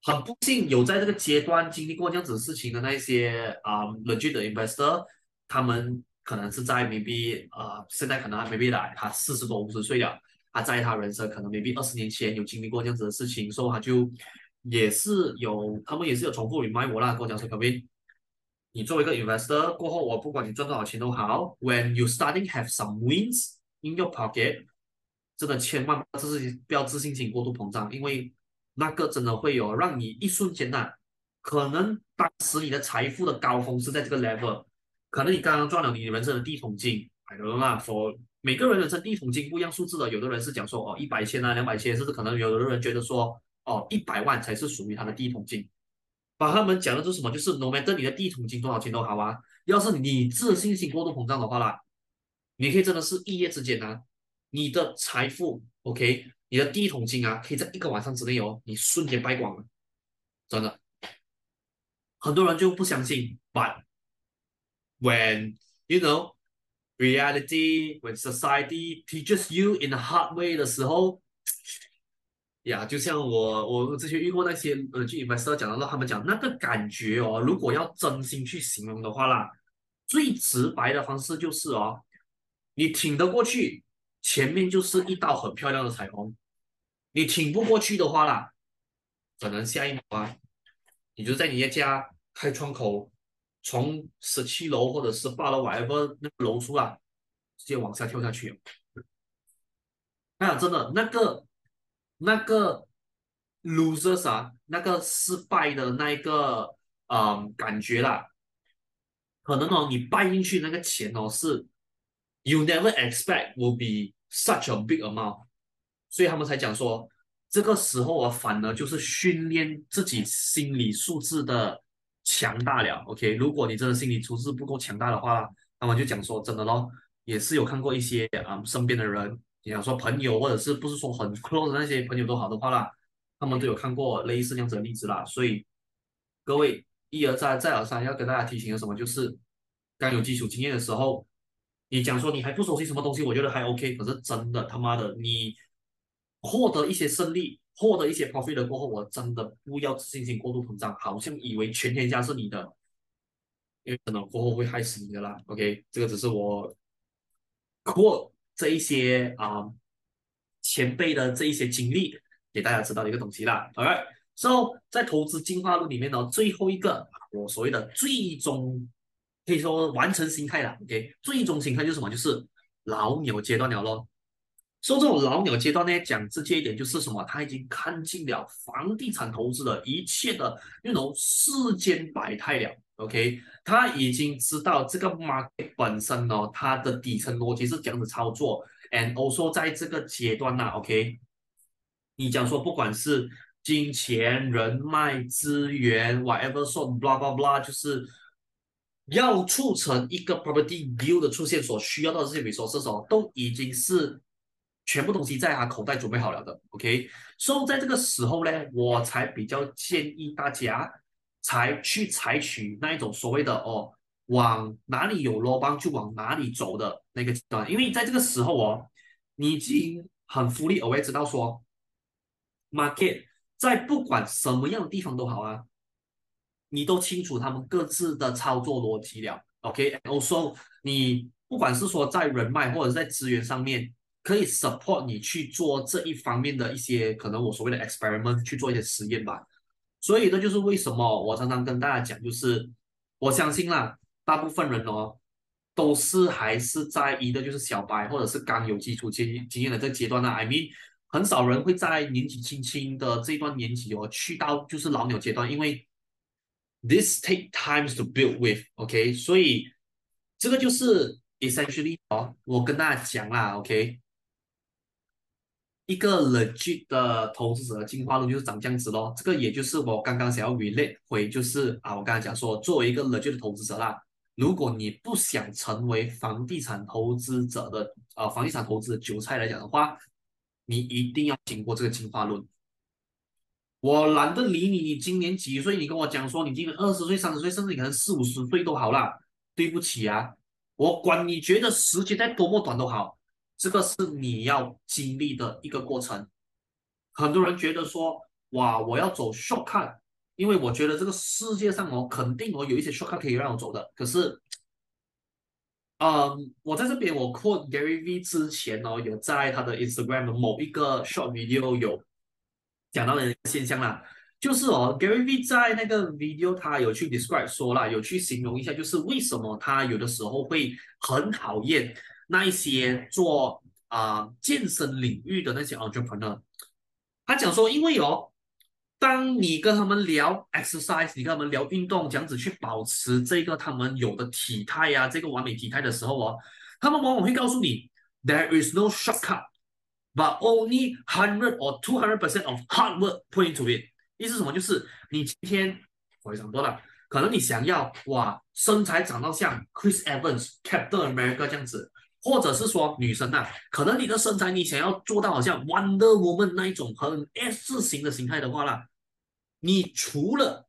很不幸有在这个阶段经历过这样子事情的那些啊、um, legit 的 investor，他们可能是在 maybe 呃现在可能还 maybe 来他四十多五十岁了，他在他人生可能 maybe 二十年前有经历过这样子的事情，所以他就也是有他们也是有重复 remind 我啦，跟我讲说，Kevin，你作为一个 investor 过后，我不管你赚多少钱都好，when you starting have some wins in your pocket，真的千万不要自不要自信心过度膨胀，因为。那个真的会有让你一瞬间呐、可能当时你的财富的高峰是在这个 level，可能你刚刚赚了你人生的第一桶金，哎呦那 for 每个人人生第一桶金不一样数字的，有的人是讲说哦一百千啊两百千，甚至可能有的人觉得说哦一百万才是属于他的第一桶金，把他们讲的是什么？就是 no matter 你的第一桶金多少钱都好啊，要是你自信心过度膨胀的话啦，你可以真的是一夜之间啊，你的财富 OK。你的第一桶金啊，可以在一个晚上之内哦，你瞬间败光了，真的。很多人就不相信，but when you know reality, when society teaches you in a hard way 的时候，呀，就像我我之前遇过那些呃，就 investor 讲到，他们讲那个感觉哦，如果要真心去形容的话啦，最直白的方式就是哦，你挺得过去。前面就是一道很漂亮的彩虹，你挺不过去的话啦，可能下一秒啊，你就在你的家开窗口，从十七楼或者十八楼五楼那个楼出来，直接往下跳下去。哎呀，真的那个那个 losers 啊，那个失败的那一个嗯感觉啦，可能哦你败进去那个钱哦是。You never expect will be such a big amount，所以他们才讲说，这个时候我反而就是训练自己心理素质的强大了。OK，如果你真的心理素质不够强大的话，那么就讲说真的咯，也是有看过一些啊、身边的人，你要说朋友或者是不是说很 close 的那些朋友都好的话啦，他们都有看过类似这样子的例子啦。所以各位一而再再而三要跟大家提醒的什么，就是刚有基础经验的时候。你讲说你还不熟悉什么东西，我觉得还 OK。可是真的他妈的，你获得一些胜利，获得一些 profit 了过后，我真的不要自信心过度膨胀，好像以为全天下是你的，因为可能过后会害死你的啦。OK，这个只是我过这一些啊、前辈的这一些经历给大家知道一个东西啦。Alright，so 在投资进化论里面呢，最后一个我所谓的最终。可以说完成心态了，OK，最终形态就是什么？就是老鸟阶段了咯。说这种老鸟阶段呢，讲直接一点就是什么？他已经看尽了房地产投资的一切的那种世间百态了。OK，他已经知道这个 market 本身呢，它的底层逻辑是这样子操作。And also 在这个阶段呢，OK，你讲说不管是金钱、人脉、资源，whatever so blah blah blah，就是要促成一个 property deal 的出现所需要的这些 resources 哦，都已经是。全部东西在他口袋准备好了的，OK，所以在这个时候呢，我才比较建议大家才去采取那一种所谓的哦，往哪里有罗邦就往哪里走的那个阶段，因为在这个时候哦，你已经很 fully aware 知道说，market 在不管什么样的地方都好啊，你都清楚他们各自的操作逻辑了，OK，also 你不管是说在人脉或者在资源上面。可以 support 你去做这一方面的一些可能我所谓的 experiment 去做一些实验吧，所以这就是为什么我常常跟大家讲，就是我相信啦，大部分人哦都是还是在一个就是小白或者是刚有基础经经验的这个阶段呢。I mean 很少人会在年纪轻轻的这一段年纪哦去到就是老鸟阶段，因为 this take times to build with，OK，所以这个就是 essentially 哦，我跟大家讲啦，OK。一个 legit 的投资者的进化论就是长这样子咯，这个也就是我刚刚想要 relate 回，就是啊，我刚才讲说，作为一个 legit 的投资者啦，如果你不想成为房地产投资者的啊，房地产投资的韭菜来讲的话，你一定要经过这个进化论。我懒得理你，你今年几岁？你跟我讲说你今年二十岁、三十岁，甚至你可能四五十岁都好啦。对不起啊，我管你觉得时间再多么短都好。这个是你要经历的一个过程。很多人觉得说，哇，我要走 shortcut，因为我觉得这个世界上哦，肯定我有一些 shortcut 可以让我走的。可是，嗯，我在这边我 quote Gary V 之前哦，有在他的 Instagram 的某一个 short video 有讲到的一个现象啦，就是哦，Gary V 在那个 video 他有去 describe 说啦，有去形容一下，就是为什么他有的时候会很讨厌。那一些做啊、健身领域的那些 entrepreneur，他讲说，因为哦，当你跟他们聊 exercise，你跟他们聊运动，这样子去保持这个他们有的体态呀、啊，这个完美体态的时候哦，他们往往会告诉你，there is no shortcut，but only hundred or two hundred percent of hard work put into it。意思什么？就是你今天我也讲多了，可能你想要哇身材长到像 Chris Evans、Captain America 这样子。或者是说女生呐、啊，可能你的身材你想要做到好像 Wonder Woman 那一种很 S 型的形态的话啦，你除了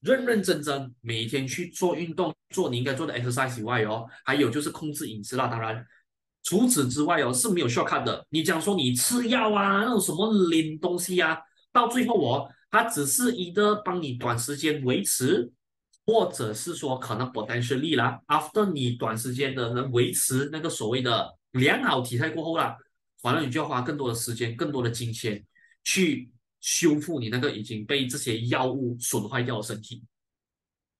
认认真真每天去做运动，做你应该做的 exercise 以外哦，还有就是控制饮食啦。当然，除此之外哦是没有效看的。你讲说你吃药啊，那种什么灵东西啊，到最后哦，它只是一个帮你短时间维持。或者是说可能 potentially 啦，after 你短时间的能维持那个所谓的良好体态过后啦，反正你就要花更多的时间、更多的金钱去修复你那个已经被这些药物损坏掉的身体。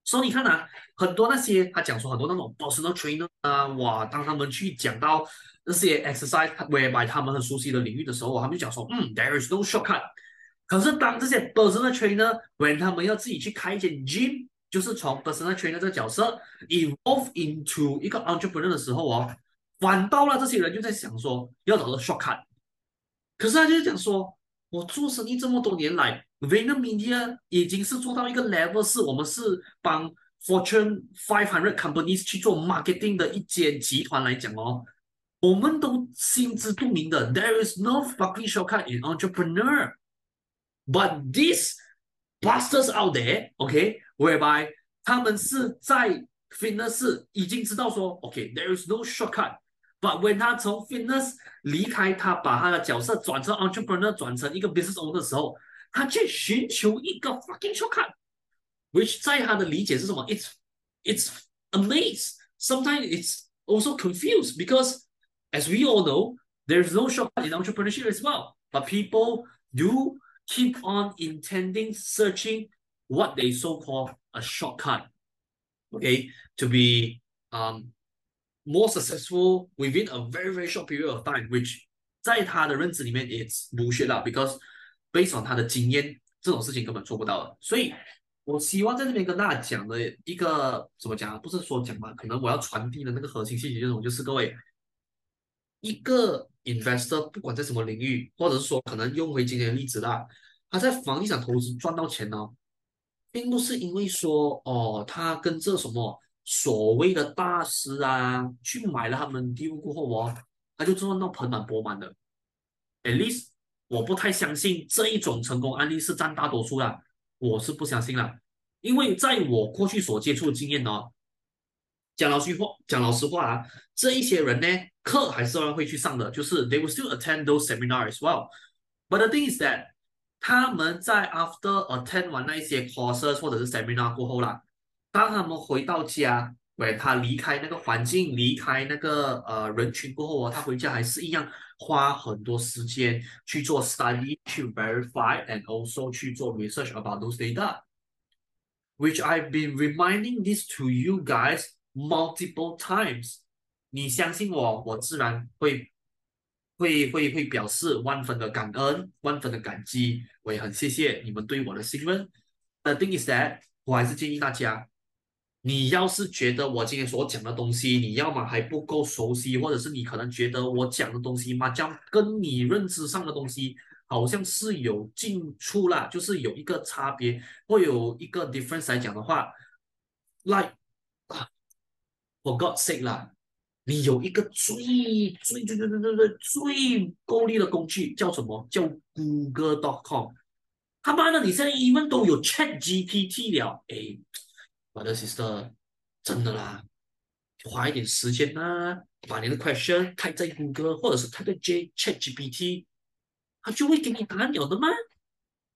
所以你看啊，很多那些他讲说很多那种 personal trainer 啊，哇，当他们去讲到那些 exercise whereby 他们很熟悉的领域的时候，他们就讲说，嗯，there is no shortcut。可是当这些 personal trainer，when 他们要自己去开一间 gym。就是从 personal trainer 这个角色 evolve into 一个 entrepreneur 的时候哦，反倒了这些人就在想说要找个 shortcut。可是他就是讲说，我做生意这么多年来，VaynerMedia 已经是做到一个 level，是我们是帮 Fortune 500 companies 去做 marketing 的一间集团来讲哦，我们都心知肚明的，there is no fucking shortcut in entrepreneur，but this bastards out there，OK there，OK？Whereby 他们是在 fitness 已经知道说，OK，there is no shortcut。But when 他从 fitness 离开，他把他的角色转成 entrepreneur，转成一个 business owner 的时候，他去寻求一个 fucking shortcut。Which 在他的理解是什么？It's it's amazed. Sometimes it's also confused because as we all know, there is no shortcut in entrepreneurship as well. But people do keep on intending, searching. What they so call a shortcut, okay, to be um more successful within a very very short period of time, which 在他的认知里面也 bullshit 啦，because based on 他的经验，这种事情根本做不到的。所以我希望在这边跟大家讲的一个怎么讲啊？不是说讲嘛，可能我要传递的那个核心信息这种，就是各位一个 investor 不管在什么领域，或者是说可能用回今天的例子啦，他在房地产投资赚到钱呢、哦，并不是因为说哦，他跟这什么。所谓的大师啊，去买了他们地过后哦，他就赚到盆满钵满的。At least 我不太相信这一种成功案例是占大多数啦，我是不相信啦，因为在我过去所接触的经验呢，讲老实话，讲老实话啊，这一些人呢，课还是会去上的，就是 they will still attend those seminars as well。But the thing is that 他们在 after attend 完那一些 courses 或者是 seminar 过后啦。当他们回到家，喂，他离开那个环境，离开那个呃人群过后啊，他回家还是一样花很多时间去做 study，去 verify and also 去做 research about those data，which I've been reminding this to you guys multiple times。你相信我，我自然会会会会表示万分的感恩，万分的感激，我也很谢谢你们对我的信任。The thing is that，我还是建议大家。你要是觉得我今天所讲的东西，你要么还不够熟悉，或者是你可能觉得我讲的东西嘛，将跟你认知上的东西好像是有进出啦，就是有一个差别，会有一个 difference 来讲的话，like 啊 God's sake 啦，你有一个最最最最最最最最够力的工具叫什么？叫 Google.com。他妈的，你现在 even 都有 Chat GPT 了，哎。我的 sister，真的啦，花一点时间啊，把你的 question 提在 Google 或者是开在 J ChatGPT，他就会给你答案了的吗？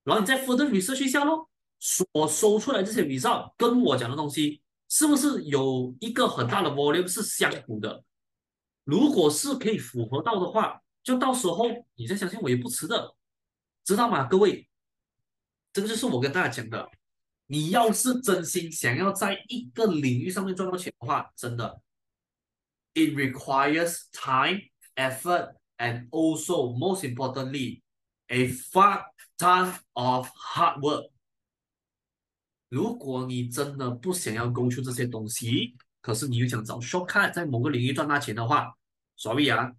然后你再 further research 一下咯，所搜出来这些 result 跟我讲的东西是不是有一个很大的 volume 是相符的？如果是可以符合到的话，就到时候你再相信我也不迟的，知道吗？各位，这个就是我跟大家讲的。你要是真心想要在一个领域上面赚到钱的话，真的，it requires time, effort, and also most importantly, a fuck ton of hard work。如果你真的不想要供出这些东西，可是你又想找 shortcut 在某个领域赚大钱的话，sorry 啊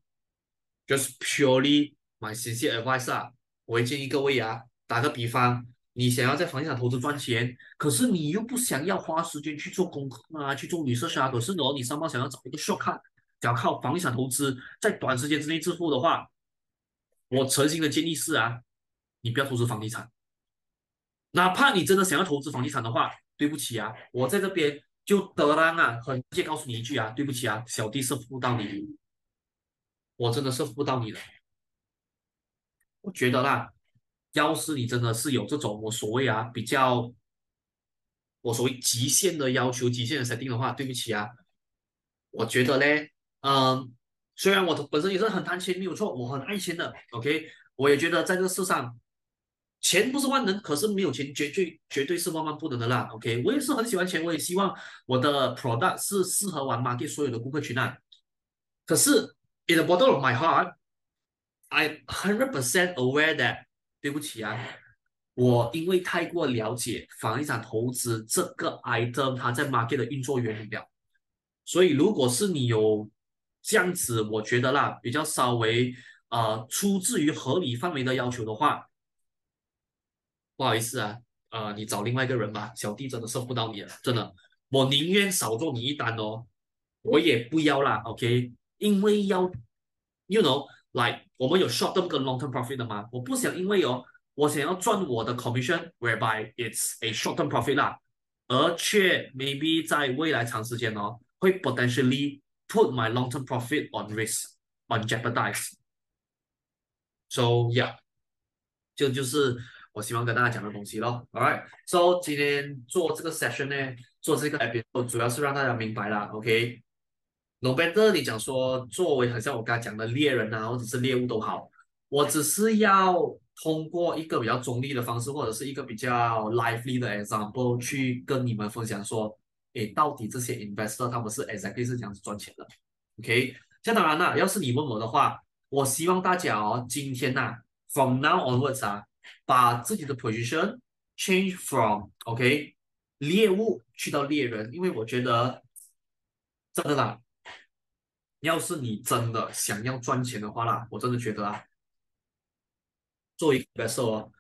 ，just purely my sincere advice 啊，我建议各位啊，打个比方。你想要在房地产投资赚钱，可是你又不想要花时间去做功课啊，去做 research 啊。可是呢，你上班想要找一个 shortcut，想要靠房地产投资在短时间之内致富的话，我诚心的建议是啊，你不要投资房地产。哪怕你真的想要投资房地产的话，对不起啊，我在这边就得让啊，很直接告诉你一句啊，对不起啊，小弟是服不到你，我真的是服不到你的。我觉得啦。要是你真的是有这种我所谓啊比较，我所谓极限的要求、极限的设定的话，对不起啊，我觉得嘞，嗯，虽然我本身也是很贪钱，没有错，我很爱钱的，OK，我也觉得在这个世上，钱不是万能，可是没有钱绝对绝对是万万不能的啦，OK，我也是很喜欢钱，我也希望我的 product 是适合玩 market 所有的顾客群啊，可是 in the bottom of my heart，I hundred percent aware that 对不起啊，我因为太过了解房地产投资这个 item，它在 market 的运作原理了，所以如果是你有这样子，我觉得啦，比较稍微呃出自于合理范围的要求的话，不好意思啊，呃，你找另外一个人吧，小弟真的受不到你了，真的，我宁愿少做你一单哦，我也不要啦，OK，因为要，you know，like，我们有 short term 跟 long term profit 的吗？我不想因为哦，我想要赚我的 commission，whereby it's a short term profit 啦，而却 maybe 在未来长时间哦，会 potentially put my long term profit on risk，on jeopardize。So yeah，这就是我希望跟大家讲的东西咯。，All right，So 今天做这个 session 呢，做这个 episode 主要是让大家明白啦，OK。No matter 你讲说，作为好像我刚才讲的猎人啊，或者是猎物都好，我只是要通过一个比较中立的方式，或者是一个比较 lively 的 example 去跟你们分享说，诶，到底这些 investor 他们是 exactly 是这样子赚钱的？OK，这当然啦，要是你问我的话，我希望大家哦，今天呐、啊，from now onwards 啊，把自己的 position change from OK 猎物去到猎人，因为我觉得真的啦，要是你真的想要赚钱的话啦，我真的觉得啊，做一个 so，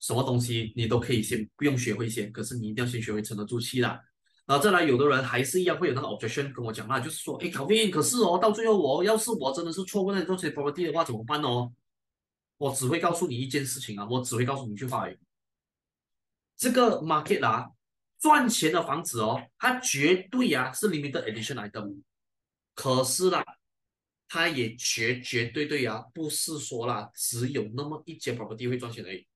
什么东西你都可以先不用学会先，可是你一定要先学会沉得住气啦。然后再来，有的人还是一样会有那个 objection 跟我讲啦，就是说，哎考 n 可是哦，到最后我要是我真的是错过那些 property 的话，怎么办哦？我只会告诉你一件事情啊，我只会告诉你一句话，这个 market 啊，赚钱的房子哦，它绝对啊是 limited edition 来的，可是啦，它也绝绝对对啊，不是说啦，只有那么一间 property 会赚钱而已。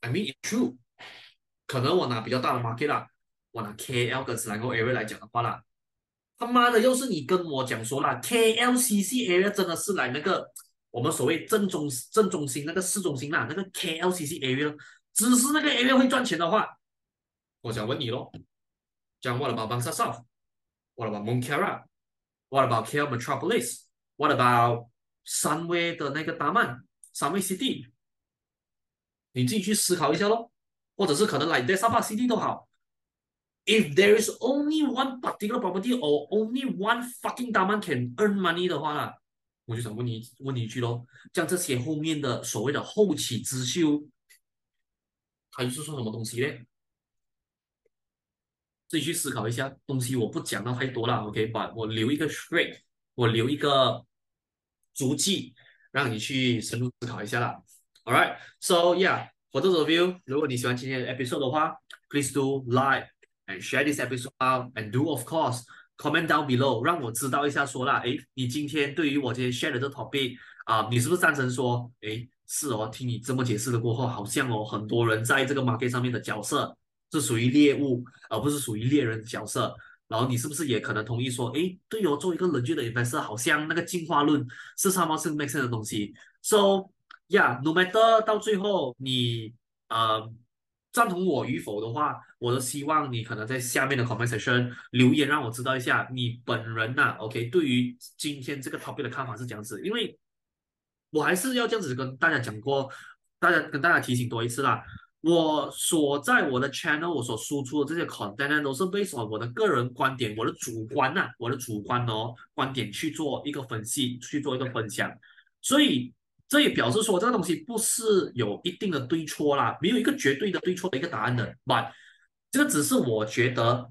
I mean it's true，可能我拿比较大的 market 啦。我拿 KL 跟 s l a n g o area 来讲的话啦，他妈的，要是你跟我讲说啦，KLCC area 真的是来那个我们所谓正中正中心那个市中心啦，那个 KLCC area 只是那个 area 会赚钱的话，我想问你咯，讲 What about Bangsar South？What about Mongkera？What about KL Metropolis？What about Sunway 的那个大曼？Sunway City？你自己去思考一下咯，或者是可能来 Desa Park City 都好。If there is only one particular property or only one fucking diamond can earn money 的话呢，我就想问你问你一句喽，像这些后面的所谓的后起之秀，他又是说什么东西呢？自己去思考一下，东西我不讲到太多了，OK，把我留一个 thread，我留一个足迹，让你去深入思考一下啦。Alright，so yeah，for those of you，如果你喜欢今天的 episode 的话，please do like。And share this episode out and do of course comment down below，让我知道一下说啦，诶，你今天对于我今天 share 的这 topic 啊，你是不是赞成说，诶，是哦，听你这么解释了过后，好像哦，很多人在这个 market 上面的角色是属于猎物，而不是属于猎人的角色。然后你是不是也可能同意说，诶，对哦，做一个 legit 的 investor，好像那个进化论是差不多是 make sense 的东西。So yeah，no matter 到最后你呃。赞同我与否的话，我都希望你可能在下面的 comment section 留言，让我知道一下你本人呐、，OK，对于今天这个 topic 的看法是这样子。因为我还是要这样子跟大家讲过，大家跟大家提醒多一次啦。我所在我的 channel，我所输出的这些 content 都是 based on 我的个人观点，我的主观呐、我的主观哦观点去做一个分析，去做一个分享，所以。这也表示说，这个东西不是有一定的对错啦，没有一个绝对的对错的一个答案的。But 这个只是我觉得，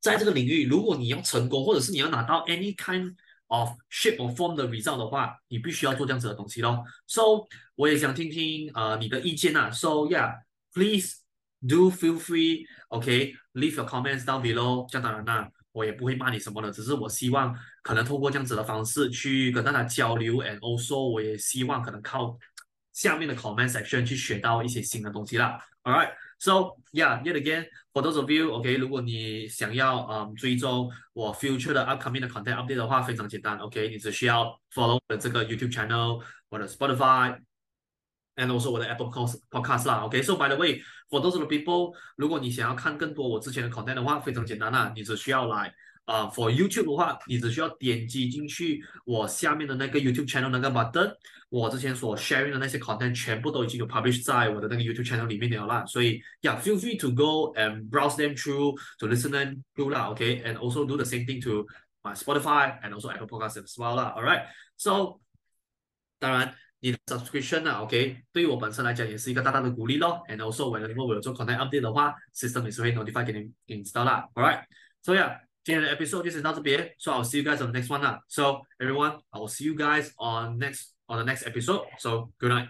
在这个领域，如果你要成功，或者是你要拿到 any kind of shape or form 的 result 的话，你必须要做这样子的东西咯。So 我也想听听呃你的意见呐。So yeah，please do feel free，OK，leave your comments down below。这样当然啦。我也不会骂你什么的，只是我希望可能透过这样子的方式去跟大家交流，and also 我也希望可能靠下面的 comment section 去学到一些新的东西啦。All right, so yeah, yet again for those of you, OK，如果你想要嗯追踪我 future 的 upcoming 的 content update 的话，非常简单，OK，你只需要 follow 我的这个 YouTube channel，我的 Spotify。And also 我的 Apple Podcast 啦，OK，So by the way，for those of the people，如果你想要看更多我之前的 content 的话，非常简单啦，你只需要来啊、uh,，for YouTube 的话，你只需要点击进去我下面的那个 YouTube channel 那个 button，我之前所 sharing 的那些 content 全部都已经有 publish 在我的那个 YouTube channel 里面了啦，所以，Yeah，feel free to go and browse them through，to listen them through 啦，OK，and also do the same thing to my Spotify and also Apple Podcast as well 啦，Alright，so，当然。你的 subscription 啊，OK，对于我本身来讲也是一个大大的鼓励咯。And also，如果我有做 content update 的话，system 也是会 notify 给你 install 啦。Alright，so yeah， 今天的 episode 就先到这边。So I'll see you guys on the next one 啦。So everyone，I will see you guys on next on the next episode. So good night.